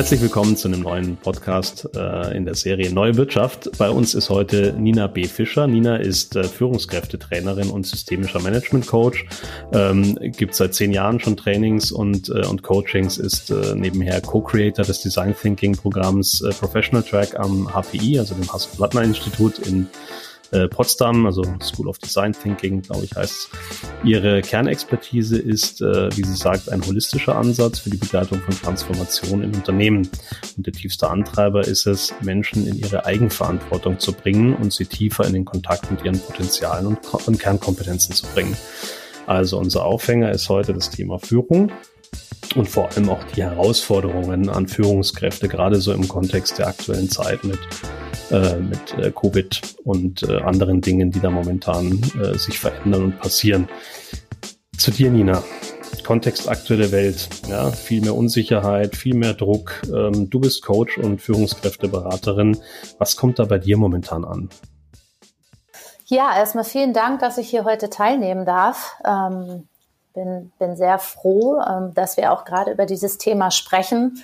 Herzlich willkommen zu einem neuen Podcast äh, in der Serie Neue Wirtschaft. Bei uns ist heute Nina B. Fischer. Nina ist äh, Führungskräftetrainerin und systemischer Management Coach. Ähm, gibt seit zehn Jahren schon Trainings und, äh, und Coachings, ist äh, nebenher Co-Creator des Design Thinking Programms äh, Professional Track am HPI, also dem Hasso-Plattner Institut in äh, Potsdam, also School of Design Thinking, glaube ich, heißt es. Ihre Kernexpertise ist, äh, wie sie sagt, ein holistischer Ansatz für die Begleitung von Transformation in Unternehmen. Und der tiefste Antreiber ist es, Menschen in ihre Eigenverantwortung zu bringen und sie tiefer in den Kontakt mit ihren Potenzialen und, und Kernkompetenzen zu bringen. Also unser Aufhänger ist heute das Thema Führung und vor allem auch die Herausforderungen an Führungskräfte, gerade so im Kontext der aktuellen Zeit mit äh, mit äh, Covid und äh, anderen Dingen, die da momentan äh, sich verändern und passieren. Zu dir, Nina. Kontext aktuelle Welt, ja, viel mehr Unsicherheit, viel mehr Druck. Ähm, du bist Coach und Führungskräfteberaterin. Was kommt da bei dir momentan an? Ja, erstmal vielen Dank, dass ich hier heute teilnehmen darf. Ähm, bin, bin sehr froh, ähm, dass wir auch gerade über dieses Thema sprechen.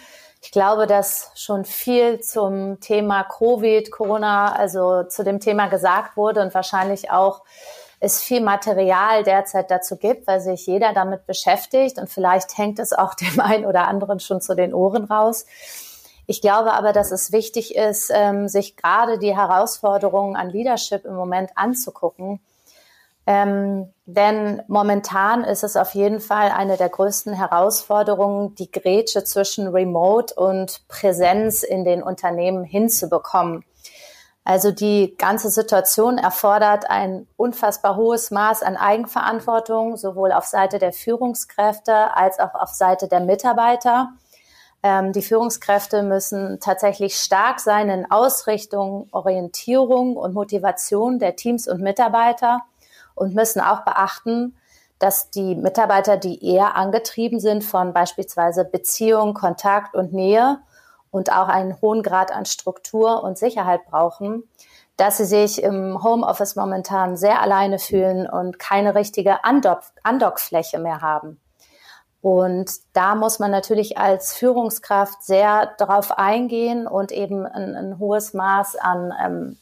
Ich glaube, dass schon viel zum Thema Covid, Corona, also zu dem Thema gesagt wurde und wahrscheinlich auch es viel Material derzeit dazu gibt, weil sich jeder damit beschäftigt und vielleicht hängt es auch dem einen oder anderen schon zu den Ohren raus. Ich glaube aber, dass es wichtig ist, ähm, sich gerade die Herausforderungen an Leadership im Moment anzugucken ähm, denn momentan ist es auf jeden Fall eine der größten Herausforderungen, die Grätsche zwischen Remote und Präsenz in den Unternehmen hinzubekommen. Also die ganze Situation erfordert ein unfassbar hohes Maß an Eigenverantwortung, sowohl auf Seite der Führungskräfte als auch auf Seite der Mitarbeiter. Ähm, die Führungskräfte müssen tatsächlich stark sein in Ausrichtung, Orientierung und Motivation der Teams und Mitarbeiter und müssen auch beachten, dass die Mitarbeiter, die eher angetrieben sind von beispielsweise Beziehung, Kontakt und Nähe und auch einen hohen Grad an Struktur und Sicherheit brauchen, dass sie sich im Homeoffice momentan sehr alleine fühlen und keine richtige Andockfläche mehr haben. Und da muss man natürlich als Führungskraft sehr darauf eingehen und eben ein, ein hohes Maß an ähm,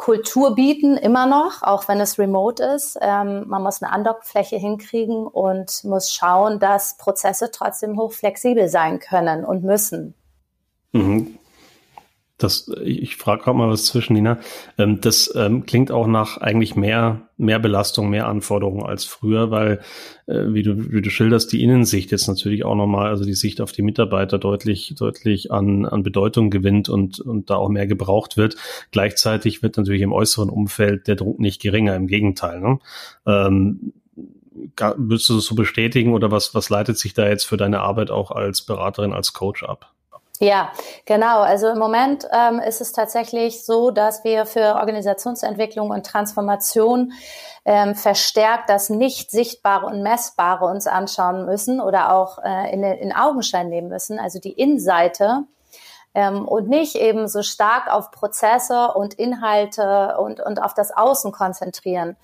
Kultur bieten, immer noch, auch wenn es remote ist. Ähm, man muss eine Andockfläche hinkriegen und muss schauen, dass Prozesse trotzdem hochflexibel sein können und müssen. Mhm. Das, ich frage gerade mal was zwischen, Nina. Ähm, das ähm, klingt auch nach eigentlich mehr, mehr Belastung, mehr Anforderungen als früher, weil, äh, wie, du, wie du schilderst, die Innensicht jetzt natürlich auch nochmal, also die Sicht auf die Mitarbeiter deutlich, deutlich an, an Bedeutung gewinnt und, und da auch mehr gebraucht wird. Gleichzeitig wird natürlich im äußeren Umfeld der Druck nicht geringer, im Gegenteil. Ne? Ähm, Würdest du das so bestätigen oder was, was leitet sich da jetzt für deine Arbeit auch als Beraterin, als Coach ab? Ja, genau. Also im Moment ähm, ist es tatsächlich so, dass wir für Organisationsentwicklung und Transformation ähm, verstärkt das nicht sichtbare und messbare uns anschauen müssen oder auch äh, in, in Augenschein nehmen müssen, also die Innenseite ähm, und nicht eben so stark auf Prozesse und Inhalte und, und auf das Außen konzentrieren.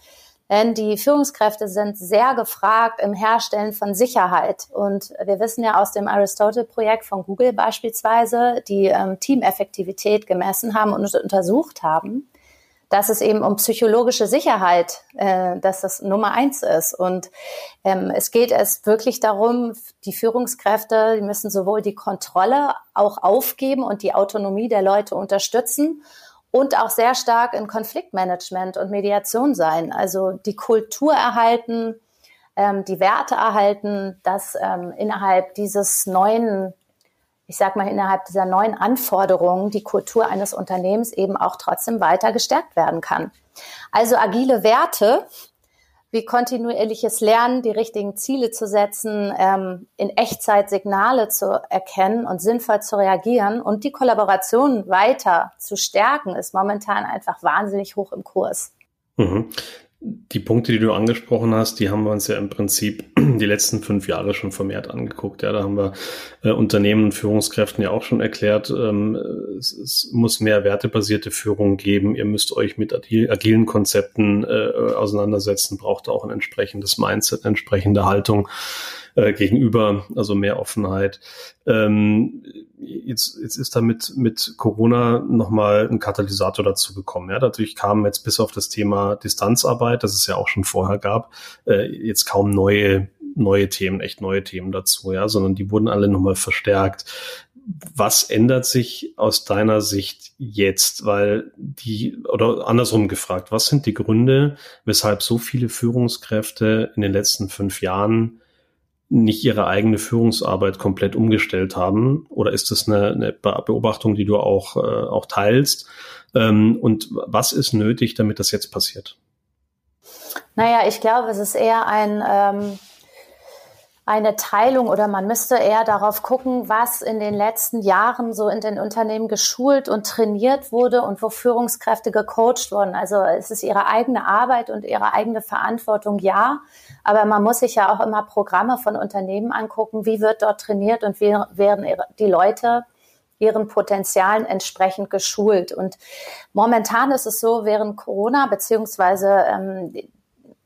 Denn die Führungskräfte sind sehr gefragt im Herstellen von Sicherheit. Und wir wissen ja aus dem Aristotle-Projekt von Google beispielsweise, die ähm, Teameffektivität gemessen haben und untersucht haben, dass es eben um psychologische Sicherheit, äh, dass das Nummer eins ist. Und ähm, es geht es wirklich darum, die Führungskräfte, die müssen sowohl die Kontrolle auch aufgeben und die Autonomie der Leute unterstützen und auch sehr stark in Konfliktmanagement und Mediation sein. Also die Kultur erhalten, ähm, die Werte erhalten, dass ähm, innerhalb dieses neuen, ich sag mal, innerhalb dieser neuen Anforderungen die Kultur eines Unternehmens eben auch trotzdem weiter gestärkt werden kann. Also agile Werte wie kontinuierliches Lernen, die richtigen Ziele zu setzen, ähm, in Echtzeit Signale zu erkennen und sinnvoll zu reagieren und die Kollaboration weiter zu stärken, ist momentan einfach wahnsinnig hoch im Kurs. Mhm die Punkte, die du angesprochen hast, die haben wir uns ja im Prinzip die letzten fünf Jahre schon vermehrt angeguckt. Ja, da haben wir äh, Unternehmen und Führungskräften ja auch schon erklärt, ähm, es, es, muss mehr wertebasierte Führung geben. Ihr müsst euch mit agilen Konzepten äh, auseinandersetzen, braucht auch ein entsprechendes Mindset, eine entsprechende Haltung. äh, gegenüber, also mehr Offenheit. Ähm, jetzt, jetzt ist damit mit Corona nochmal ein Katalysator dazu gekommen. Ja, dadurch kamen jetzt bis auf das Thema Distanzarbeit, das es ja auch schon vorher gab, äh, jetzt kaum neue neue Themen, echt neue Themen dazu, ja, sondern die wurden alle nochmal verstärkt was ändert sich aus deiner Sicht jetzt? Weil die, oder andersrum gefragt, was sind die Gründe, weshalb so viele Führungskräfte in den letzten fünf Jahren nicht ihre eigene Führungsarbeit komplett umgestellt haben? Oder ist das eine, eine Beobachtung, die du auch, äh, auch teilst? Ähm, und was ist nötig, damit das jetzt passiert? Naja, ich glaube, es ist eher ein, ähm, eine Teilung oder man müsste eher darauf gucken, was in den letzten Jahren so in den Unternehmen geschult und trainiert wurde und wo Führungskräfte gecoacht wurden. Also es ist ihre eigene Arbeit und ihre eigene Verantwortung, ja. Aber man muss sich ja auch immer Programme von Unternehmen angucken, wie wird dort trainiert und wie werden die Leute ihren Potenzialen entsprechend geschult. Und momentan ist es so, während Corona beziehungsweise ähm,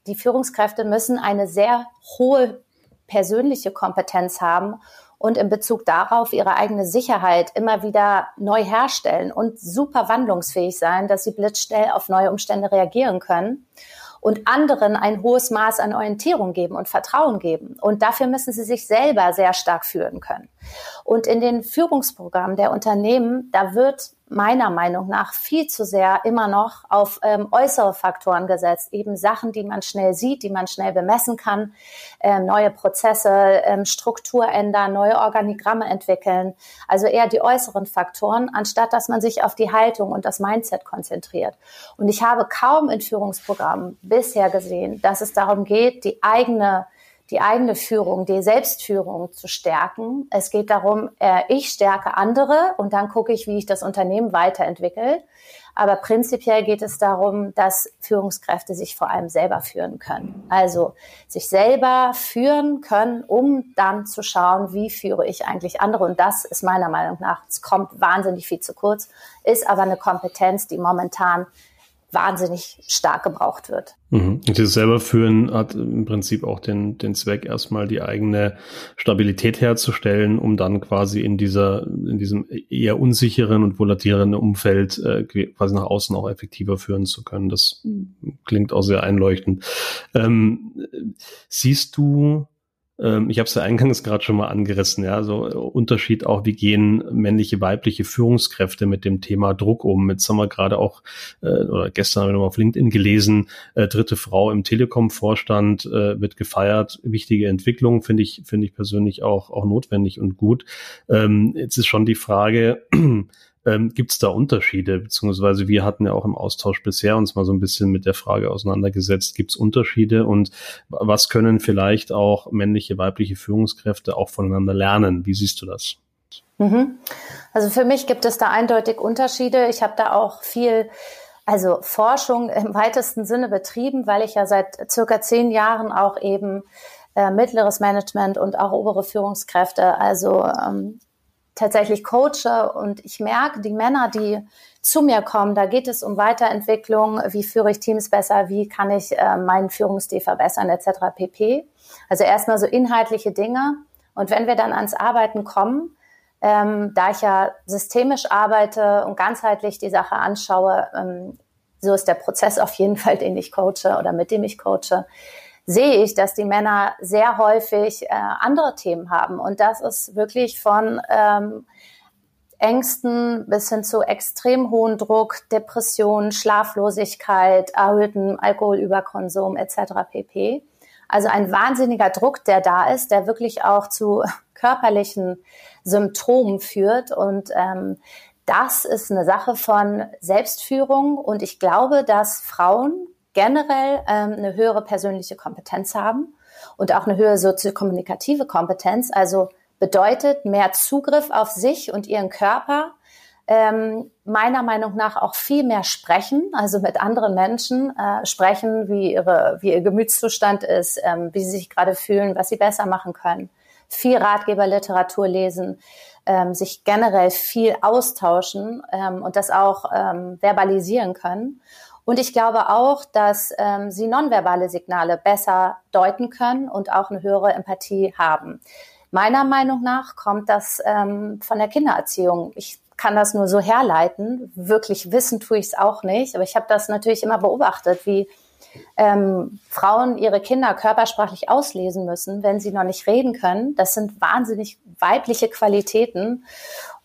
die Führungskräfte müssen eine sehr hohe persönliche Kompetenz haben und in Bezug darauf ihre eigene Sicherheit immer wieder neu herstellen und super wandlungsfähig sein, dass sie blitzschnell auf neue Umstände reagieren können und anderen ein hohes Maß an Orientierung geben und Vertrauen geben. Und dafür müssen sie sich selber sehr stark führen können. Und in den Führungsprogrammen der Unternehmen, da wird meiner Meinung nach viel zu sehr immer noch auf ähm, äußere Faktoren gesetzt, eben Sachen, die man schnell sieht, die man schnell bemessen kann, ähm, neue Prozesse, ähm, Struktur ändern, neue Organigramme entwickeln, also eher die äußeren Faktoren, anstatt dass man sich auf die Haltung und das Mindset konzentriert. Und ich habe kaum in Führungsprogrammen bisher gesehen, dass es darum geht, die eigene die eigene Führung, die Selbstführung zu stärken. Es geht darum, äh, ich stärke andere und dann gucke ich, wie ich das Unternehmen weiterentwickle. Aber prinzipiell geht es darum, dass Führungskräfte sich vor allem selber führen können. Also sich selber führen können, um dann zu schauen, wie führe ich eigentlich andere. Und das ist meiner Meinung nach, es kommt wahnsinnig viel zu kurz, ist aber eine Kompetenz, die momentan wahnsinnig stark gebraucht wird. Mhm. Und dieses selber führen hat im Prinzip auch den, den Zweck, erstmal die eigene Stabilität herzustellen, um dann quasi in dieser, in diesem eher unsicheren und volatilen Umfeld äh, quasi nach außen auch effektiver führen zu können. Das klingt auch sehr einleuchtend. Ähm, siehst du ich habe es ja eingangs gerade schon mal angerissen, ja, so äh, Unterschied auch, wie gehen männliche, weibliche Führungskräfte mit dem Thema Druck um. Jetzt haben wir gerade auch, äh, oder gestern haben wir noch auf LinkedIn gelesen, äh, dritte Frau im Telekom-Vorstand äh, wird gefeiert. Wichtige Entwicklung, finde ich, finde ich persönlich auch, auch notwendig und gut. Ähm, jetzt ist schon die Frage, ähm, Gibt es da Unterschiede? Beziehungsweise wir hatten ja auch im Austausch bisher uns mal so ein bisschen mit der Frage auseinandergesetzt, gibt es Unterschiede und was können vielleicht auch männliche, weibliche Führungskräfte auch voneinander lernen? Wie siehst du das? Mhm. Also für mich gibt es da eindeutig Unterschiede. Ich habe da auch viel also Forschung im weitesten Sinne betrieben, weil ich ja seit circa zehn Jahren auch eben äh, mittleres Management und auch obere Führungskräfte, also ähm, tatsächlich coache und ich merke, die Männer, die zu mir kommen, da geht es um Weiterentwicklung, wie führe ich Teams besser, wie kann ich äh, meinen Führungsstil verbessern, etc. pp. Also erstmal so inhaltliche Dinge. Und wenn wir dann ans Arbeiten kommen, ähm, da ich ja systemisch arbeite und ganzheitlich die Sache anschaue, ähm, so ist der Prozess auf jeden Fall, den ich coache oder mit dem ich coache, sehe ich, dass die Männer sehr häufig äh, andere Themen haben. Und das ist wirklich von ähm, Ängsten bis hin zu extrem hohen Druck, Depressionen, Schlaflosigkeit, erhöhten Alkoholüberkonsum etc. pp. Also ein wahnsinniger Druck, der da ist, der wirklich auch zu körperlichen Symptomen führt. Und ähm, das ist eine Sache von Selbstführung. Und ich glaube, dass Frauen generell ähm, eine höhere persönliche Kompetenz haben und auch eine höhere soziokommunikative Kompetenz. Also bedeutet mehr Zugriff auf sich und ihren Körper, ähm, meiner Meinung nach auch viel mehr sprechen, also mit anderen Menschen äh, sprechen, wie, ihre, wie ihr Gemütszustand ist, ähm, wie sie sich gerade fühlen, was sie besser machen können. Viel Ratgeberliteratur lesen, ähm, sich generell viel austauschen ähm, und das auch ähm, verbalisieren können. Und ich glaube auch, dass ähm, sie nonverbale Signale besser deuten können und auch eine höhere Empathie haben. Meiner Meinung nach kommt das ähm, von der Kindererziehung. Ich kann das nur so herleiten. Wirklich wissen tue ich es auch nicht. Aber ich habe das natürlich immer beobachtet, wie ähm, Frauen ihre Kinder körpersprachlich auslesen müssen, wenn sie noch nicht reden können. Das sind wahnsinnig weibliche Qualitäten.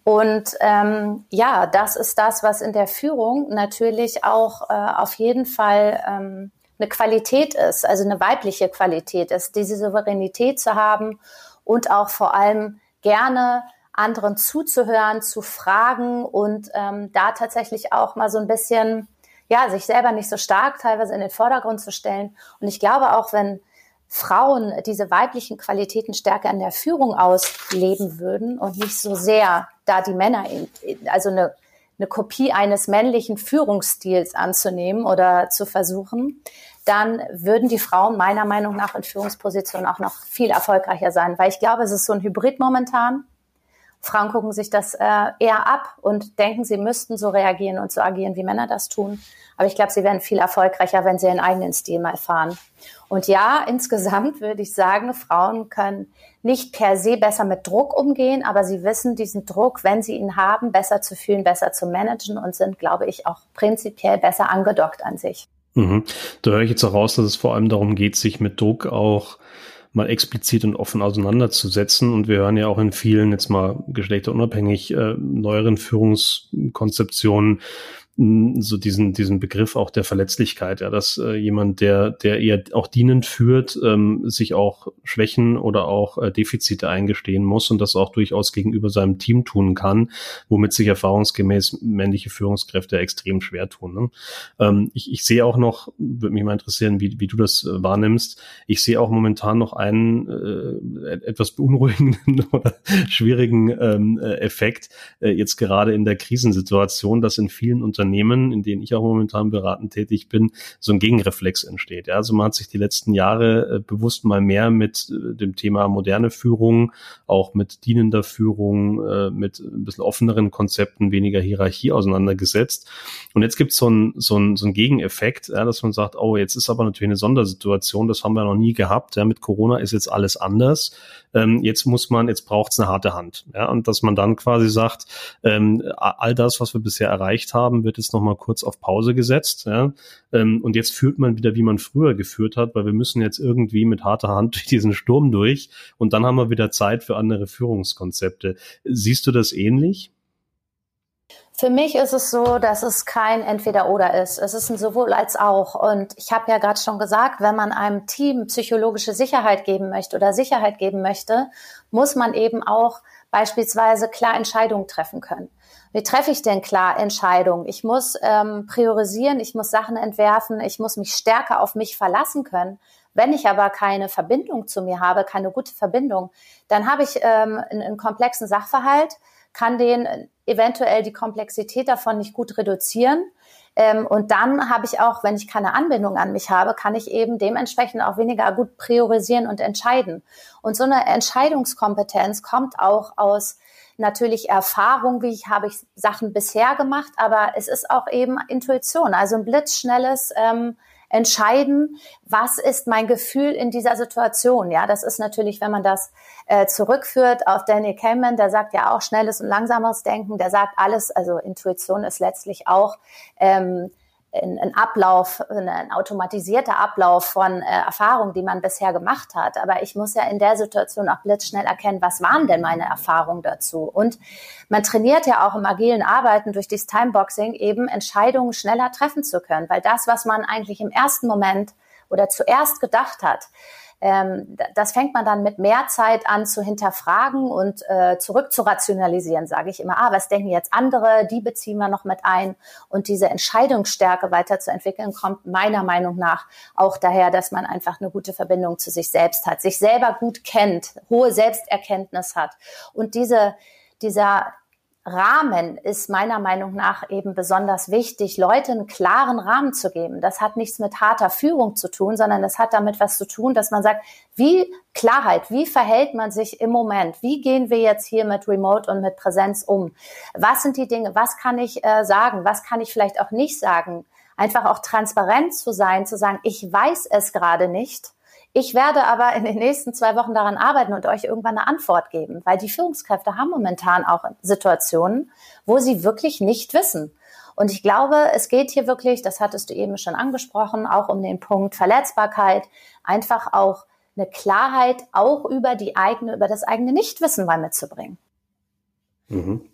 Und ähm, ja, das ist das, was in der Führung natürlich auch äh, auf jeden Fall ähm, eine Qualität ist, also eine weibliche Qualität ist, diese Souveränität zu haben und auch vor allem gerne anderen zuzuhören, zu fragen und ähm, da tatsächlich auch mal so ein bisschen, ja, sich selber nicht so stark teilweise in den Vordergrund zu stellen. Und ich glaube auch, wenn Frauen diese weiblichen Qualitäten stärker in der Führung ausleben würden und nicht so sehr da die Männer, in, also eine, eine Kopie eines männlichen Führungsstils anzunehmen oder zu versuchen, dann würden die Frauen meiner Meinung nach in Führungspositionen auch noch viel erfolgreicher sein, weil ich glaube, es ist so ein Hybrid momentan. Frauen gucken sich das äh, eher ab und denken, sie müssten so reagieren und so agieren, wie Männer das tun. Aber ich glaube, sie werden viel erfolgreicher, wenn sie ihren eigenen Stil mal fahren. Und ja, insgesamt würde ich sagen, Frauen können nicht per se besser mit Druck umgehen, aber sie wissen diesen Druck, wenn sie ihn haben, besser zu fühlen, besser zu managen und sind, glaube ich, auch prinzipiell besser angedockt an sich. Mhm. Da höre ich jetzt auch raus, dass es vor allem darum geht, sich mit Druck auch mal explizit und offen auseinanderzusetzen. Und wir hören ja auch in vielen, jetzt mal geschlechterunabhängig, äh, neueren Führungskonzeptionen, so diesen diesen Begriff auch der Verletzlichkeit, ja, dass äh, jemand, der der eher auch dienend führt, ähm, sich auch Schwächen oder auch äh, Defizite eingestehen muss und das auch durchaus gegenüber seinem Team tun kann, womit sich erfahrungsgemäß männliche Führungskräfte extrem schwer tun. Ne? Ähm, ich, ich sehe auch noch, würde mich mal interessieren, wie, wie du das äh, wahrnimmst. Ich sehe auch momentan noch einen äh, etwas beunruhigenden oder schwierigen ähm, äh, Effekt äh, jetzt gerade in der Krisensituation, dass in vielen Unternehmen Unternehmen, in denen ich auch momentan beratend tätig bin, so ein Gegenreflex entsteht. Ja, also man hat sich die letzten Jahre äh, bewusst mal mehr mit äh, dem Thema moderne Führung, auch mit dienender Führung, äh, mit ein bisschen offeneren Konzepten, weniger Hierarchie auseinandergesetzt. Und jetzt gibt so es so ein, so ein Gegeneffekt, ja, dass man sagt, oh, jetzt ist aber natürlich eine Sondersituation, das haben wir noch nie gehabt. Ja, mit Corona ist jetzt alles anders. Ähm, jetzt muss man, jetzt braucht es eine harte Hand. Ja, und dass man dann quasi sagt, ähm, all das, was wir bisher erreicht haben, wird jetzt nochmal kurz auf Pause gesetzt. Ja? Ähm, und jetzt führt man wieder, wie man früher geführt hat, weil wir müssen jetzt irgendwie mit harter Hand durch diesen Sturm durch und dann haben wir wieder Zeit für andere Führungskonzepte. Siehst du das ähnlich? Für mich ist es so, dass es kein Entweder-Oder ist. Es ist ein sowohl als auch. Und ich habe ja gerade schon gesagt, wenn man einem Team psychologische Sicherheit geben möchte oder Sicherheit geben möchte, muss man eben auch beispielsweise klar Entscheidungen treffen können. Wie treffe ich denn klar Entscheidungen? Ich muss ähm, priorisieren, ich muss Sachen entwerfen, ich muss mich stärker auf mich verlassen können. Wenn ich aber keine Verbindung zu mir habe, keine gute Verbindung, dann habe ich ähm, einen, einen komplexen Sachverhalt, kann den eventuell die Komplexität davon nicht gut reduzieren. Ähm, und dann habe ich auch, wenn ich keine Anbindung an mich habe, kann ich eben dementsprechend auch weniger gut priorisieren und entscheiden. Und so eine Entscheidungskompetenz kommt auch aus natürlich Erfahrung, wie ich habe ich Sachen bisher gemacht, aber es ist auch eben Intuition, also ein blitzschnelles ähm, entscheiden, was ist mein Gefühl in dieser Situation. Ja, das ist natürlich, wenn man das äh, zurückführt auf Daniel Kahneman, der sagt ja auch schnelles und langsameres Denken, der sagt alles, also Intuition ist letztlich auch ähm, ein, Ablauf, ein automatisierter Ablauf von äh, Erfahrungen, die man bisher gemacht hat. Aber ich muss ja in der Situation auch blitzschnell erkennen, was waren denn meine Erfahrungen dazu? Und man trainiert ja auch im agilen Arbeiten durch dieses Timeboxing eben Entscheidungen schneller treffen zu können, weil das, was man eigentlich im ersten Moment oder zuerst gedacht hat, ähm, das fängt man dann mit mehr Zeit an zu hinterfragen und äh, zurück zu rationalisieren, sage ich immer. Ah, was denken jetzt andere? Die beziehen wir noch mit ein. Und diese Entscheidungsstärke weiterzuentwickeln, kommt meiner Meinung nach auch daher, dass man einfach eine gute Verbindung zu sich selbst hat, sich selber gut kennt, hohe Selbsterkenntnis hat. Und diese, dieser Rahmen ist meiner Meinung nach eben besonders wichtig, Leuten einen klaren Rahmen zu geben. Das hat nichts mit harter Führung zu tun, sondern das hat damit was zu tun, dass man sagt, wie Klarheit, wie verhält man sich im Moment? Wie gehen wir jetzt hier mit Remote und mit Präsenz um? Was sind die Dinge? Was kann ich äh, sagen? Was kann ich vielleicht auch nicht sagen? einfach auch transparent zu sein, zu sagen, ich weiß es gerade nicht. Ich werde aber in den nächsten zwei Wochen daran arbeiten und euch irgendwann eine Antwort geben, weil die Führungskräfte haben momentan auch Situationen, wo sie wirklich nicht wissen. Und ich glaube, es geht hier wirklich, das hattest du eben schon angesprochen, auch um den Punkt Verletzbarkeit, einfach auch eine Klarheit auch über die eigene, über das eigene Nichtwissen mal mitzubringen. Mhm.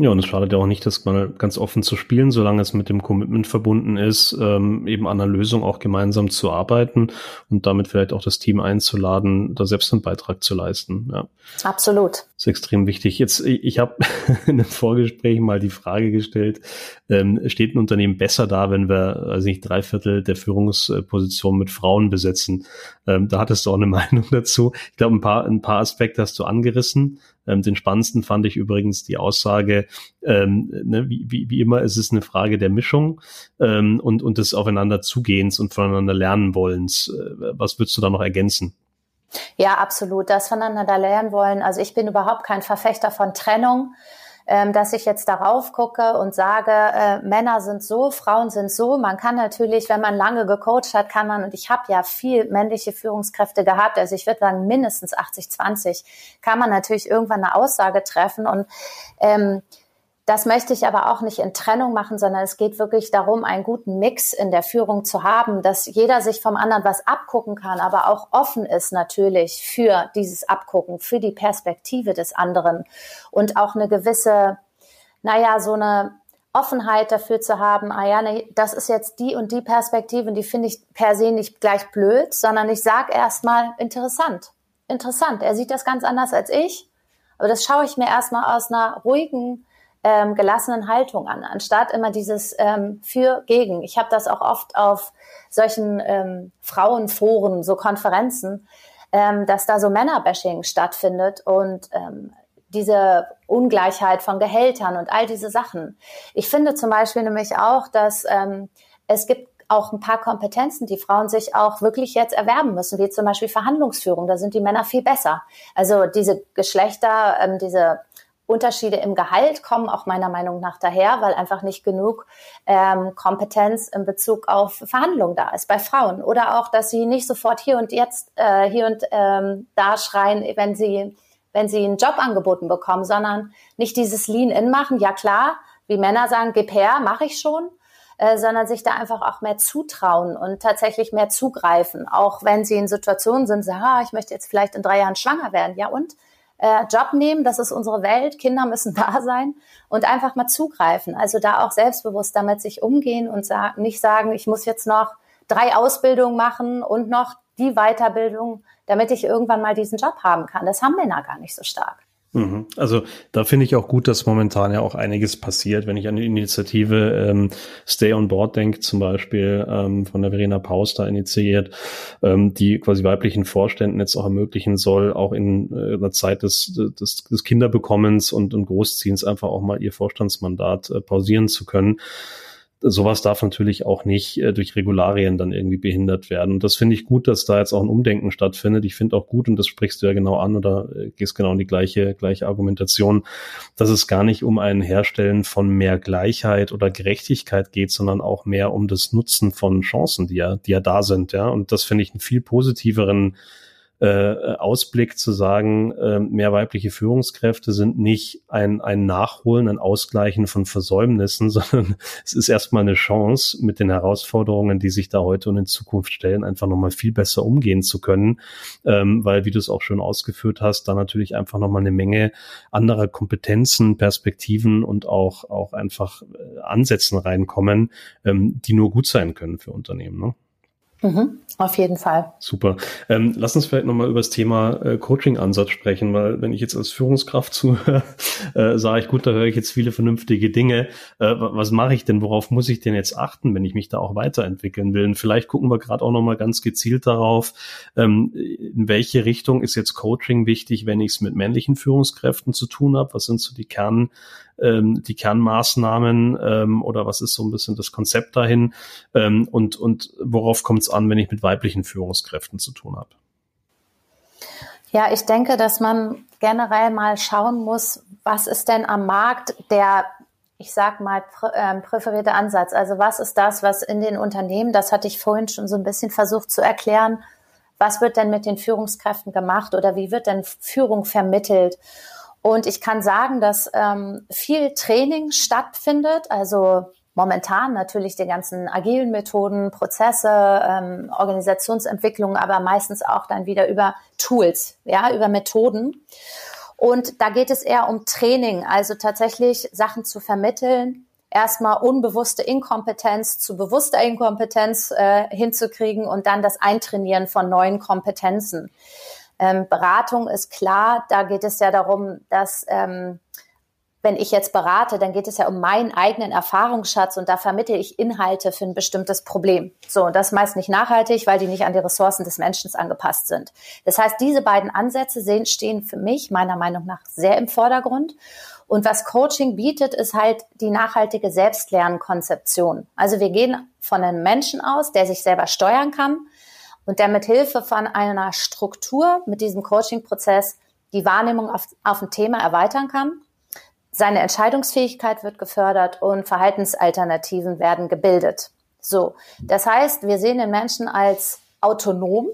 Ja, und es schadet ja auch nicht, das mal ganz offen zu spielen, solange es mit dem Commitment verbunden ist, ähm, eben an einer Lösung auch gemeinsam zu arbeiten und damit vielleicht auch das Team einzuladen, da selbst einen Beitrag zu leisten. Ja. Absolut. Das ist extrem wichtig. Jetzt, ich habe in einem Vorgespräch mal die Frage gestellt, ähm, steht ein Unternehmen besser da, wenn wir, also nicht drei Viertel der Führungsposition mit Frauen besetzen? Ähm, da hattest du auch eine Meinung dazu. Ich glaube, ein paar, ein paar Aspekte hast du angerissen. Ähm, den spannendsten fand ich übrigens die Aussage, ähm, ne, wie, wie, wie immer, es ist eine Frage der Mischung ähm, und, und des Aufeinanderzugehens und voneinander lernen wollens. Äh, was würdest du da noch ergänzen? Ja, absolut. Das voneinander lernen wollen. Also ich bin überhaupt kein Verfechter von Trennung ähm, dass ich jetzt darauf gucke und sage, äh, Männer sind so, Frauen sind so. Man kann natürlich, wenn man lange gecoacht hat, kann man, und ich habe ja viel männliche Führungskräfte gehabt, also ich würde sagen mindestens 80, 20, kann man natürlich irgendwann eine Aussage treffen. Und ähm, das möchte ich aber auch nicht in Trennung machen, sondern es geht wirklich darum, einen guten Mix in der Führung zu haben, dass jeder sich vom anderen was abgucken kann, aber auch offen ist natürlich für dieses Abgucken, für die Perspektive des anderen und auch eine gewisse, naja, so eine Offenheit dafür zu haben, ah ja, nee, das ist jetzt die und die Perspektive und die finde ich per se nicht gleich blöd, sondern ich sage erstmal interessant. Interessant. Er sieht das ganz anders als ich, aber das schaue ich mir erstmal aus einer ruhigen, ähm, gelassenen Haltung an, anstatt immer dieses ähm, für gegen. Ich habe das auch oft auf solchen ähm, Frauenforen, so Konferenzen, ähm, dass da so Männerbashing stattfindet und ähm, diese Ungleichheit von Gehältern und all diese Sachen. Ich finde zum Beispiel nämlich auch, dass ähm, es gibt auch ein paar Kompetenzen, die Frauen sich auch wirklich jetzt erwerben müssen, wie zum Beispiel Verhandlungsführung. Da sind die Männer viel besser. Also diese Geschlechter, ähm, diese Unterschiede im Gehalt kommen auch meiner Meinung nach daher, weil einfach nicht genug ähm, Kompetenz in Bezug auf Verhandlungen da ist bei Frauen. Oder auch, dass sie nicht sofort hier und jetzt, äh, hier und ähm, da schreien, wenn sie, wenn sie ein Job angeboten bekommen, sondern nicht dieses Lean-In machen. Ja klar, wie Männer sagen, gib her, mache ich schon. Äh, sondern sich da einfach auch mehr zutrauen und tatsächlich mehr zugreifen. Auch wenn sie in Situationen sind, sagen, ah, ich möchte jetzt vielleicht in drei Jahren schwanger werden. Ja und? Äh, Job nehmen, das ist unsere Welt, Kinder müssen da sein und einfach mal zugreifen. Also da auch selbstbewusst damit sich umgehen und sagen, nicht sagen, ich muss jetzt noch drei Ausbildungen machen und noch die Weiterbildung, damit ich irgendwann mal diesen Job haben kann. Das haben Männer gar nicht so stark. Mhm. Also da finde ich auch gut, dass momentan ja auch einiges passiert. Wenn ich an die Initiative ähm, Stay on Board denke, zum Beispiel ähm, von der Verena Paus initiiert, ähm, die quasi weiblichen Vorständen jetzt auch ermöglichen soll, auch in äh, einer Zeit des, des, des Kinderbekommens und, und Großziehens einfach auch mal ihr Vorstandsmandat äh, pausieren zu können sowas darf natürlich auch nicht äh, durch Regularien dann irgendwie behindert werden. Und das finde ich gut, dass da jetzt auch ein Umdenken stattfindet. Ich finde auch gut, und das sprichst du ja genau an oder äh, gehst genau in die gleiche, gleiche Argumentation, dass es gar nicht um ein Herstellen von mehr Gleichheit oder Gerechtigkeit geht, sondern auch mehr um das Nutzen von Chancen, die ja, die ja da sind, ja. Und das finde ich einen viel positiveren äh, Ausblick zu sagen, äh, mehr weibliche Führungskräfte sind nicht ein, ein Nachholen, ein Ausgleichen von Versäumnissen, sondern es ist erstmal eine Chance, mit den Herausforderungen, die sich da heute und in Zukunft stellen, einfach nochmal viel besser umgehen zu können, ähm, weil, wie du es auch schon ausgeführt hast, da natürlich einfach nochmal eine Menge anderer Kompetenzen, Perspektiven und auch, auch einfach äh, Ansätzen reinkommen, ähm, die nur gut sein können für Unternehmen. Ne? Mhm, auf jeden Fall. Super. Ähm, lass uns vielleicht nochmal über das Thema äh, Coaching-Ansatz sprechen, weil wenn ich jetzt als Führungskraft zuhöre, äh, sage ich, gut, da höre ich jetzt viele vernünftige Dinge. Äh, was mache ich denn? Worauf muss ich denn jetzt achten, wenn ich mich da auch weiterentwickeln will? Und vielleicht gucken wir gerade auch nochmal ganz gezielt darauf, ähm, in welche Richtung ist jetzt Coaching wichtig, wenn ich es mit männlichen Führungskräften zu tun habe? Was sind so die Kern ähm, die Kernmaßnahmen ähm, oder was ist so ein bisschen das Konzept dahin ähm, und, und worauf kommt es an, wenn ich mit weiblichen Führungskräften zu tun habe? Ja, ich denke, dass man generell mal schauen muss, was ist denn am Markt der ich sag mal, prä, ähm, präferierte Ansatz? Also was ist das, was in den Unternehmen, das hatte ich vorhin schon so ein bisschen versucht zu erklären, was wird denn mit den Führungskräften gemacht oder wie wird denn Führung vermittelt? Und ich kann sagen, dass ähm, viel Training stattfindet, also momentan natürlich die ganzen agilen Methoden, Prozesse, ähm, Organisationsentwicklung, aber meistens auch dann wieder über Tools, ja, über Methoden. Und da geht es eher um Training, also tatsächlich Sachen zu vermitteln, erstmal unbewusste Inkompetenz zu bewusster Inkompetenz äh, hinzukriegen und dann das Eintrainieren von neuen Kompetenzen. Ähm, Beratung ist klar, da geht es ja darum, dass ähm, wenn ich jetzt berate, dann geht es ja um meinen eigenen Erfahrungsschatz und da vermittle ich Inhalte für ein bestimmtes Problem. So, und das meist nicht nachhaltig, weil die nicht an die Ressourcen des Menschen angepasst sind. Das heißt, diese beiden Ansätze sehen, stehen für mich meiner Meinung nach sehr im Vordergrund. Und was Coaching bietet, ist halt die nachhaltige Selbstlernkonzeption. Also wir gehen von einem Menschen aus, der sich selber steuern kann und der mit Hilfe von einer Struktur, mit diesem Coaching-Prozess, die Wahrnehmung auf, auf ein Thema erweitern kann seine Entscheidungsfähigkeit wird gefördert und Verhaltensalternativen werden gebildet. So. Das heißt, wir sehen den Menschen als autonom.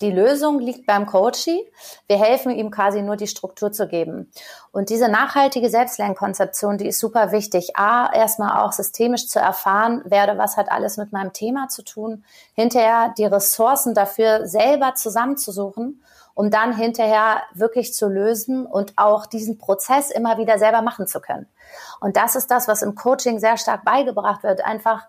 Die Lösung liegt beim Coaching. Wir helfen ihm quasi nur die Struktur zu geben. Und diese nachhaltige Selbstlernkonzeption, die ist super wichtig. A, erstmal auch systemisch zu erfahren, werde, was hat alles mit meinem Thema zu tun. Hinterher die Ressourcen dafür selber zusammenzusuchen um dann hinterher wirklich zu lösen und auch diesen Prozess immer wieder selber machen zu können. Und das ist das, was im Coaching sehr stark beigebracht wird. Einfach,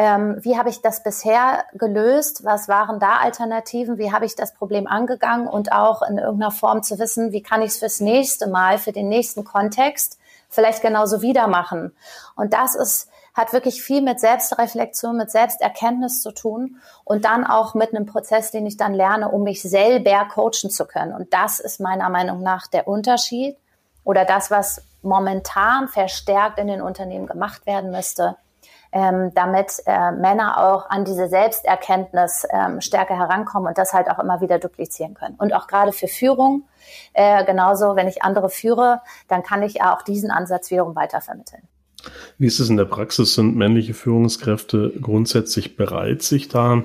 ähm, wie habe ich das bisher gelöst? Was waren da Alternativen? Wie habe ich das Problem angegangen? Und auch in irgendeiner Form zu wissen, wie kann ich es fürs nächste Mal, für den nächsten Kontext vielleicht genauso wieder machen? Und das ist hat wirklich viel mit Selbstreflexion, mit Selbsterkenntnis zu tun und dann auch mit einem Prozess, den ich dann lerne, um mich selber coachen zu können. Und das ist meiner Meinung nach der Unterschied oder das, was momentan verstärkt in den Unternehmen gemacht werden müsste, ähm, damit äh, Männer auch an diese Selbsterkenntnis ähm, stärker herankommen und das halt auch immer wieder duplizieren können. Und auch gerade für Führung, äh, genauso, wenn ich andere führe, dann kann ich auch diesen Ansatz wiederum weitervermitteln. Wie ist es in der Praxis? Sind männliche Führungskräfte grundsätzlich bereit, sich da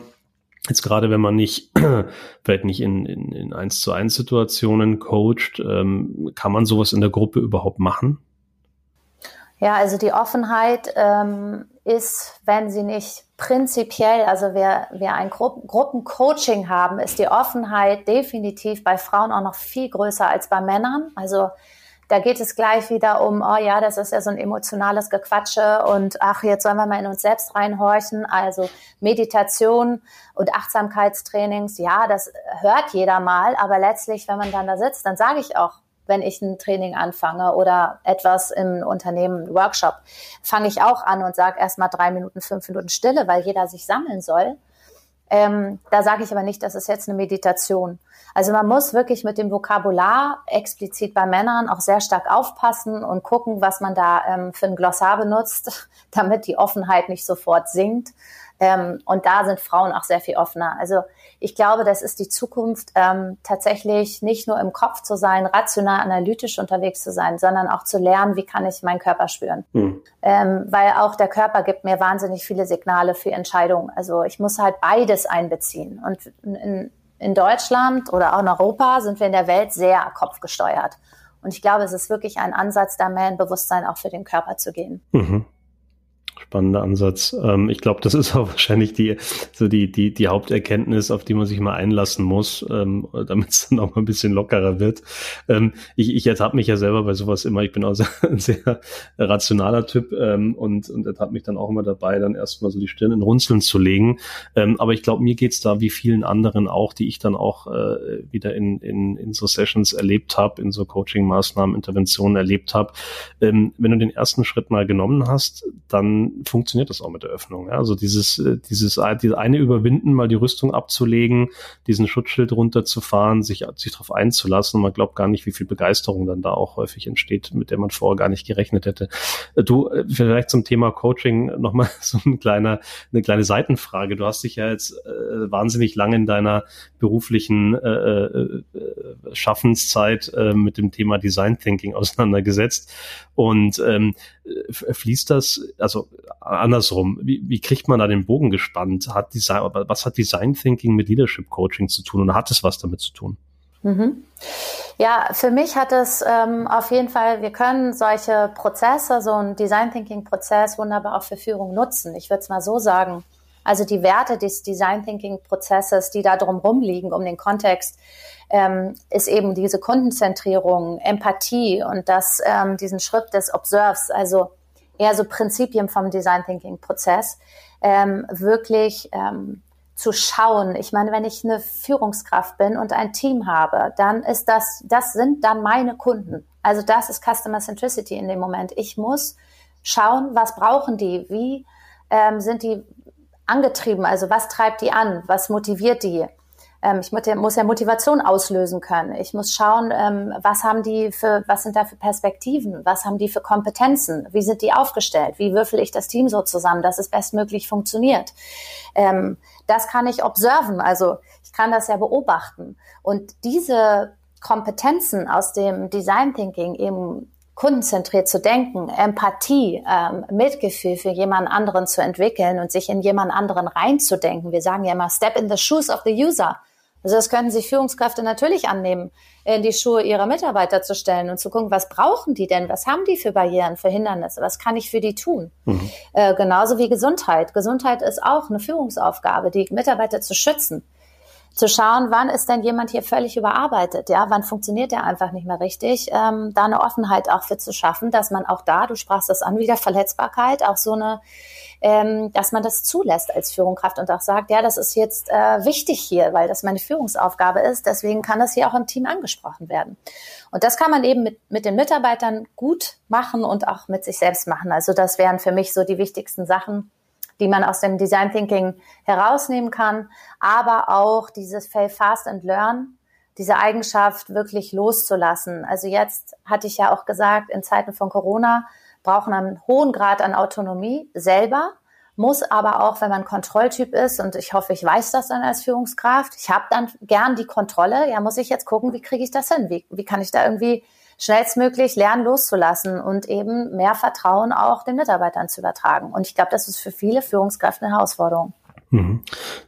jetzt gerade wenn man nicht, vielleicht nicht in, in, in 1 zu 1 Situationen coacht, ähm, kann man sowas in der Gruppe überhaupt machen? Ja, also die Offenheit ähm, ist, wenn sie nicht prinzipiell, also wir, wir ein Gru Gruppencoaching haben, ist die Offenheit definitiv bei Frauen auch noch viel größer als bei Männern. Also da geht es gleich wieder um, oh ja, das ist ja so ein emotionales Gequatsche und ach, jetzt sollen wir mal in uns selbst reinhorchen. Also Meditation und Achtsamkeitstrainings, ja, das hört jeder mal, aber letztlich, wenn man dann da sitzt, dann sage ich auch, wenn ich ein Training anfange oder etwas im Unternehmen, Workshop, fange ich auch an und sage erstmal drei Minuten, fünf Minuten Stille, weil jeder sich sammeln soll. Ähm, da sage ich aber nicht, das ist jetzt eine Meditation. Also man muss wirklich mit dem Vokabular explizit bei Männern auch sehr stark aufpassen und gucken, was man da ähm, für ein Glossar benutzt, damit die Offenheit nicht sofort sinkt. Ähm, und da sind Frauen auch sehr viel offener. Also ich glaube, das ist die Zukunft, ähm, tatsächlich nicht nur im Kopf zu sein, rational, analytisch unterwegs zu sein, sondern auch zu lernen, wie kann ich meinen Körper spüren. Mhm. Ähm, weil auch der Körper gibt mir wahnsinnig viele Signale für Entscheidungen. Also ich muss halt beides einbeziehen. Und in, in Deutschland oder auch in Europa sind wir in der Welt sehr kopfgesteuert. Und ich glaube, es ist wirklich ein Ansatz, da mehr in Bewusstsein auch für den Körper zu gehen. Mhm spannender Ansatz. Ähm, ich glaube, das ist auch wahrscheinlich die, so die, die, die Haupterkenntnis, auf die man sich mal einlassen muss, ähm, damit es dann auch mal ein bisschen lockerer wird. Ähm, ich ich ertappe mich ja selber bei sowas immer. Ich bin auch ein sehr rationaler Typ ähm, und, und ertappe mich dann auch immer dabei, dann erstmal so die Stirn in Runzeln zu legen. Ähm, aber ich glaube, mir geht's da wie vielen anderen auch, die ich dann auch äh, wieder in, in, in so Sessions erlebt habe, in so Coaching-Maßnahmen, Interventionen erlebt habe. Ähm, wenn du den ersten Schritt mal genommen hast, dann funktioniert das auch mit der Öffnung. Ja? Also dieses, äh, dieses, diese eine überwinden, mal die Rüstung abzulegen, diesen Schutzschild runterzufahren, sich, sich darauf einzulassen. Man glaubt gar nicht, wie viel Begeisterung dann da auch häufig entsteht, mit der man vorher gar nicht gerechnet hätte. Äh, du, äh, vielleicht zum Thema Coaching nochmal so ein kleiner, eine kleine Seitenfrage. Du hast dich ja jetzt äh, wahnsinnig lange in deiner beruflichen äh, äh, Schaffenszeit äh, mit dem Thema Design Thinking auseinandergesetzt. Und ähm, fließt das, also andersrum, wie, wie kriegt man da den Bogen gespannt? Hat Design, was hat Design Thinking mit Leadership Coaching zu tun und hat es was damit zu tun? Mhm. Ja, für mich hat es ähm, auf jeden Fall, wir können solche Prozesse, so ein Design Thinking Prozess wunderbar auch für Führung nutzen. Ich würde es mal so sagen. Also die Werte des Design Thinking Prozesses, die da drumherum liegen, um den Kontext, ähm, ist eben diese Kundenzentrierung, Empathie und das, ähm, diesen Schritt des Observes, also eher so Prinzipien vom Design Thinking Prozess, ähm, wirklich ähm, zu schauen. Ich meine, wenn ich eine Führungskraft bin und ein Team habe, dann ist das, das sind dann meine Kunden. Also das ist Customer Centricity in dem Moment. Ich muss schauen, was brauchen die, wie ähm, sind die angetrieben, also was treibt die an, was motiviert die. Ähm, ich muss ja Motivation auslösen können. Ich muss schauen, ähm, was haben die für, was sind da für Perspektiven, was haben die für Kompetenzen, wie sind die aufgestellt, wie würfel ich das Team so zusammen, dass es bestmöglich funktioniert. Ähm, das kann ich observen, also ich kann das ja beobachten. Und diese Kompetenzen aus dem Design Thinking eben kundenzentriert zu denken, Empathie, ähm, Mitgefühl für jemand anderen zu entwickeln und sich in jemand anderen reinzudenken. Wir sagen ja immer, step in the shoes of the user. Also das können sich Führungskräfte natürlich annehmen, in die Schuhe ihrer Mitarbeiter zu stellen und zu gucken, was brauchen die denn? Was haben die für Barrieren, für Hindernisse? Was kann ich für die tun? Mhm. Äh, genauso wie Gesundheit. Gesundheit ist auch eine Führungsaufgabe, die Mitarbeiter zu schützen zu schauen, wann ist denn jemand hier völlig überarbeitet, ja, wann funktioniert der einfach nicht mehr richtig, ähm, da eine Offenheit auch für zu schaffen, dass man auch da, du sprachst das an, wieder Verletzbarkeit, auch so eine, ähm, dass man das zulässt als Führungskraft und auch sagt, ja, das ist jetzt äh, wichtig hier, weil das meine Führungsaufgabe ist, deswegen kann das hier auch im Team angesprochen werden. Und das kann man eben mit, mit den Mitarbeitern gut machen und auch mit sich selbst machen. Also das wären für mich so die wichtigsten Sachen, die man aus dem Design Thinking herausnehmen kann, aber auch dieses Fail Fast and Learn, diese Eigenschaft wirklich loszulassen. Also jetzt hatte ich ja auch gesagt, in Zeiten von Corona brauchen einen hohen Grad an Autonomie selber, muss aber auch, wenn man Kontrolltyp ist, und ich hoffe, ich weiß das dann als Führungskraft, ich habe dann gern die Kontrolle, ja, muss ich jetzt gucken, wie kriege ich das hin? Wie, wie kann ich da irgendwie schnellstmöglich lernen loszulassen und eben mehr Vertrauen auch den Mitarbeitern zu übertragen. Und ich glaube, das ist für viele Führungskräfte eine Herausforderung. Mhm.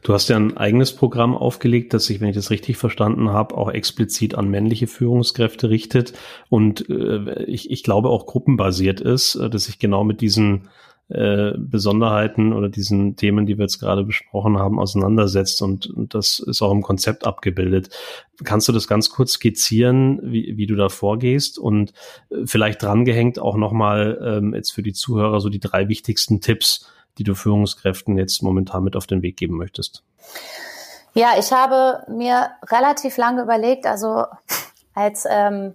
Du hast ja ein eigenes Programm aufgelegt, das sich, wenn ich das richtig verstanden habe, auch explizit an männliche Führungskräfte richtet und äh, ich, ich glaube auch gruppenbasiert ist, äh, dass sich genau mit diesen äh, Besonderheiten oder diesen Themen, die wir jetzt gerade besprochen haben, auseinandersetzt und, und das ist auch im Konzept abgebildet. Kannst du das ganz kurz skizzieren, wie, wie du da vorgehst und äh, vielleicht drangehängt auch nochmal ähm, jetzt für die Zuhörer so die drei wichtigsten Tipps, die du Führungskräften jetzt momentan mit auf den Weg geben möchtest? Ja, ich habe mir relativ lange überlegt, also als ähm,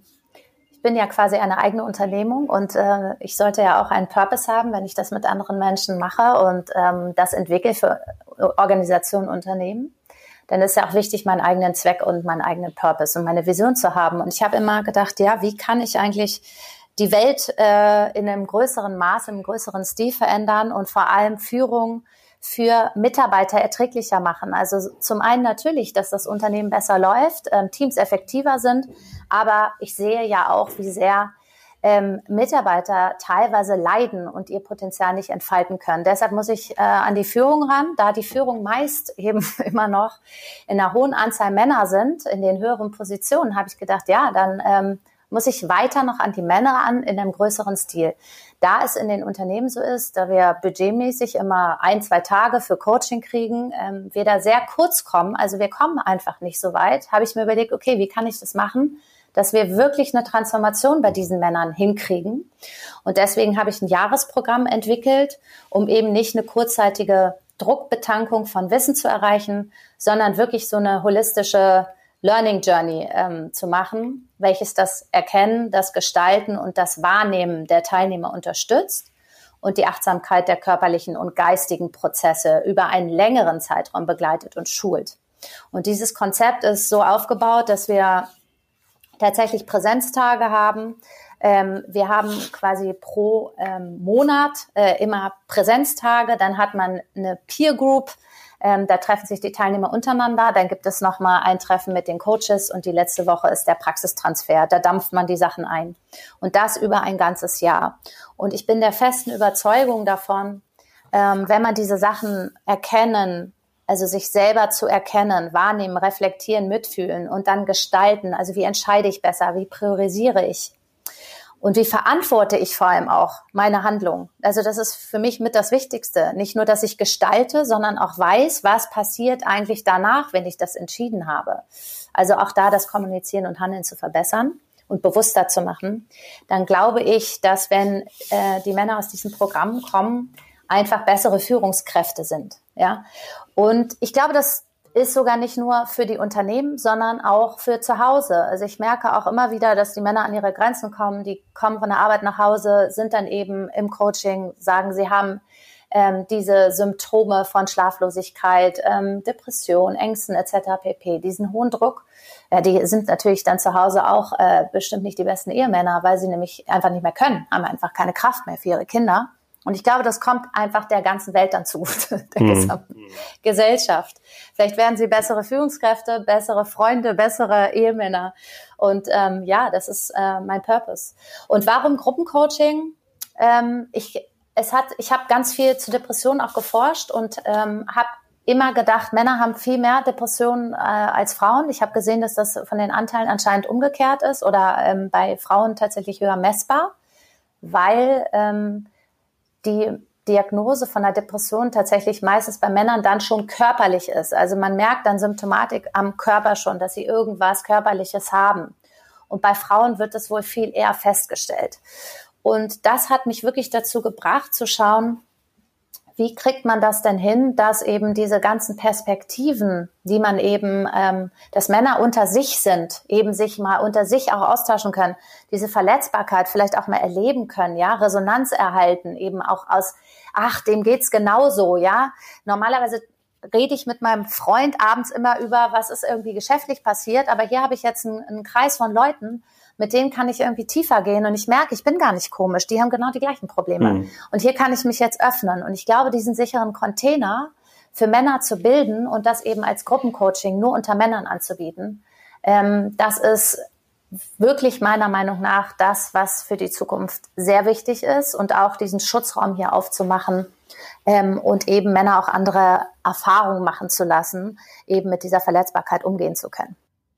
bin ja quasi eine eigene Unternehmung und äh, ich sollte ja auch einen Purpose haben, wenn ich das mit anderen Menschen mache und ähm, das entwickle für Organisationen, Unternehmen. Dann ist ja auch wichtig, meinen eigenen Zweck und meinen eigenen Purpose und meine Vision zu haben. Und ich habe immer gedacht, ja, wie kann ich eigentlich die Welt äh, in einem größeren Maß, im größeren Stil verändern und vor allem Führung für Mitarbeiter erträglicher machen. Also zum einen natürlich, dass das Unternehmen besser läuft, ähm, Teams effektiver sind, aber ich sehe ja auch, wie sehr ähm, Mitarbeiter teilweise leiden und ihr Potenzial nicht entfalten können. Deshalb muss ich äh, an die Führung ran, da die Führung meist eben immer noch in einer hohen Anzahl Männer sind, in den höheren Positionen, habe ich gedacht, ja, dann ähm, muss ich weiter noch an die Männer an in einem größeren Stil. Da es in den Unternehmen so ist, da wir budgetmäßig immer ein, zwei Tage für Coaching kriegen, ähm, wir da sehr kurz kommen, also wir kommen einfach nicht so weit, habe ich mir überlegt, okay, wie kann ich das machen, dass wir wirklich eine Transformation bei diesen Männern hinkriegen. Und deswegen habe ich ein Jahresprogramm entwickelt, um eben nicht eine kurzzeitige Druckbetankung von Wissen zu erreichen, sondern wirklich so eine holistische Learning Journey ähm, zu machen, welches das Erkennen, das Gestalten und das Wahrnehmen der Teilnehmer unterstützt und die Achtsamkeit der körperlichen und geistigen Prozesse über einen längeren Zeitraum begleitet und schult. Und dieses Konzept ist so aufgebaut, dass wir tatsächlich Präsenztage haben. Ähm, wir haben quasi pro ähm, Monat äh, immer Präsenztage. Dann hat man eine Peer Group. Ähm, da treffen sich die Teilnehmer untereinander. Dann gibt es nochmal ein Treffen mit den Coaches und die letzte Woche ist der Praxistransfer. Da dampft man die Sachen ein. Und das über ein ganzes Jahr. Und ich bin der festen Überzeugung davon, ähm, wenn man diese Sachen erkennen, also sich selber zu erkennen, wahrnehmen, reflektieren, mitfühlen und dann gestalten. Also wie entscheide ich besser? Wie priorisiere ich? Und wie verantworte ich vor allem auch meine Handlung? Also das ist für mich mit das Wichtigste. Nicht nur, dass ich gestalte, sondern auch weiß, was passiert eigentlich danach, wenn ich das entschieden habe. Also auch da das Kommunizieren und Handeln zu verbessern und bewusster zu machen. Dann glaube ich, dass wenn äh, die Männer aus diesem Programm kommen, einfach bessere Führungskräfte sind. Ja. Und ich glaube, das ist sogar nicht nur für die Unternehmen, sondern auch für zu Hause. Also ich merke auch immer wieder, dass die Männer an ihre Grenzen kommen, die kommen von der Arbeit nach Hause, sind dann eben im Coaching, sagen, sie haben ähm, diese Symptome von Schlaflosigkeit, ähm, Depression, Ängsten etc. pp. Diesen hohen Druck, ja, die sind natürlich dann zu Hause auch äh, bestimmt nicht die besten Ehemänner, weil sie nämlich einfach nicht mehr können, haben einfach keine Kraft mehr für ihre Kinder. Und ich glaube, das kommt einfach der ganzen Welt dann zugute, der mhm. gesamten Gesellschaft. Vielleicht werden sie bessere Führungskräfte, bessere Freunde, bessere Ehemänner. Und ähm, ja, das ist äh, mein Purpose. Und warum Gruppencoaching? Ähm, ich es hat, ich habe ganz viel zu Depressionen auch geforscht und ähm, habe immer gedacht, Männer haben viel mehr Depressionen äh, als Frauen. Ich habe gesehen, dass das von den Anteilen anscheinend umgekehrt ist oder ähm, bei Frauen tatsächlich höher messbar, weil ähm, die Diagnose von einer Depression tatsächlich meistens bei Männern dann schon körperlich ist. Also man merkt dann Symptomatik am Körper schon, dass sie irgendwas Körperliches haben. Und bei Frauen wird es wohl viel eher festgestellt. Und das hat mich wirklich dazu gebracht zu schauen, wie kriegt man das denn hin, dass eben diese ganzen Perspektiven, die man eben, ähm, dass Männer unter sich sind, eben sich mal unter sich auch austauschen können, diese Verletzbarkeit vielleicht auch mal erleben können, ja, Resonanz erhalten, eben auch aus, ach, dem geht's genauso, ja. Normalerweise rede ich mit meinem Freund abends immer über, was ist irgendwie geschäftlich passiert, aber hier habe ich jetzt einen, einen Kreis von Leuten, mit denen kann ich irgendwie tiefer gehen und ich merke, ich bin gar nicht komisch, die haben genau die gleichen Probleme. Mhm. Und hier kann ich mich jetzt öffnen. Und ich glaube, diesen sicheren Container für Männer zu bilden und das eben als Gruppencoaching nur unter Männern anzubieten, ähm, das ist wirklich meiner Meinung nach das, was für die Zukunft sehr wichtig ist und auch diesen Schutzraum hier aufzumachen ähm, und eben Männer auch andere Erfahrungen machen zu lassen, eben mit dieser Verletzbarkeit umgehen zu können.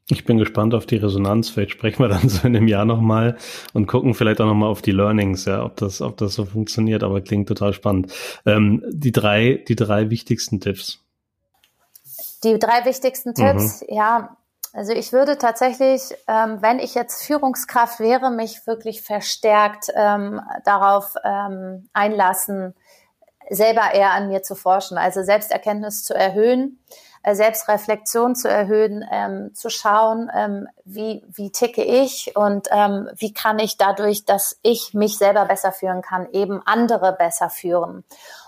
Ich bin gespannt auf die Resonanz. Vielleicht sprechen wir dann so in einem Jahr nochmal und gucken vielleicht auch nochmal auf die Learnings, ja, ob das, ob das so funktioniert, aber klingt total spannend. Ähm, die drei, die drei wichtigsten Tipps. Die drei wichtigsten Tipps, mhm. ja. Also ich würde tatsächlich, ähm, wenn ich jetzt Führungskraft wäre, mich wirklich verstärkt ähm, darauf ähm, einlassen, selber eher an mir zu forschen, also Selbsterkenntnis zu erhöhen Selbstreflexion zu erhöhen, ähm, zu schauen, ähm, wie, wie ticke ich und ähm, wie kann ich dadurch, dass ich mich selber besser führen kann, eben andere besser führen.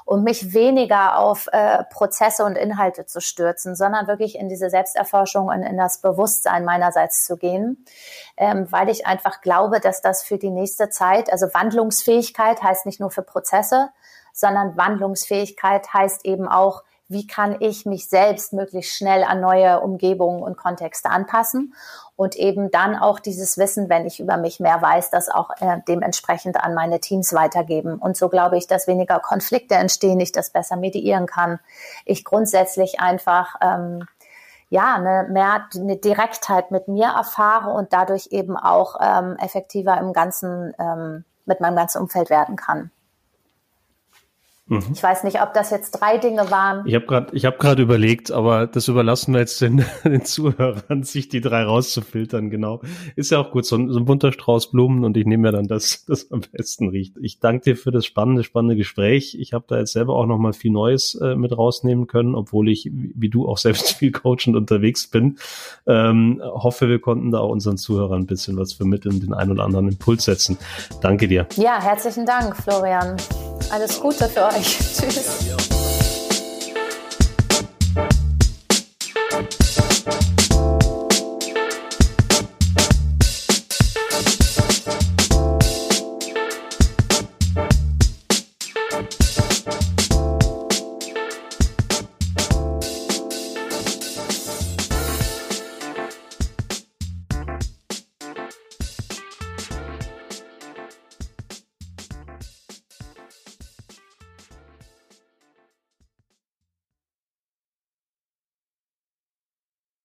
Und mich weniger auf äh, Prozesse und Inhalte zu stürzen, sondern wirklich in diese Selbsterforschung und in das Bewusstsein meinerseits zu gehen, ähm, weil ich einfach glaube, dass das für die nächste Zeit, also Wandlungsfähigkeit heißt nicht nur für Prozesse, sondern Wandlungsfähigkeit heißt eben auch, wie kann ich mich selbst möglichst schnell an neue Umgebungen und Kontexte anpassen und eben dann auch dieses Wissen, wenn ich über mich mehr weiß, das auch äh, dementsprechend an meine Teams weitergeben. Und so glaube ich, dass weniger Konflikte entstehen, ich das besser mediieren kann. Ich grundsätzlich einfach ähm, ja eine mehr eine Direktheit mit mir erfahre und dadurch eben auch ähm, effektiver im ganzen ähm, mit meinem ganzen Umfeld werden kann. Mhm. Ich weiß nicht, ob das jetzt drei Dinge waren. Ich habe gerade ich hab gerade überlegt, aber das überlassen wir jetzt den, den Zuhörern, sich die drei rauszufiltern, genau. Ist ja auch gut, so ein, so ein bunter Strauß Blumen und ich nehme mir dann das, das am besten riecht. Ich danke dir für das spannende, spannende Gespräch. Ich habe da jetzt selber auch nochmal viel Neues äh, mit rausnehmen können, obwohl ich, wie du, auch selbst viel coachend unterwegs bin. Ähm, hoffe, wir konnten da auch unseren Zuhörern ein bisschen was vermitteln, den einen oder anderen Impuls setzen. Danke dir. Ja, herzlichen Dank, Florian. Alles Gute für euch. Tschüss.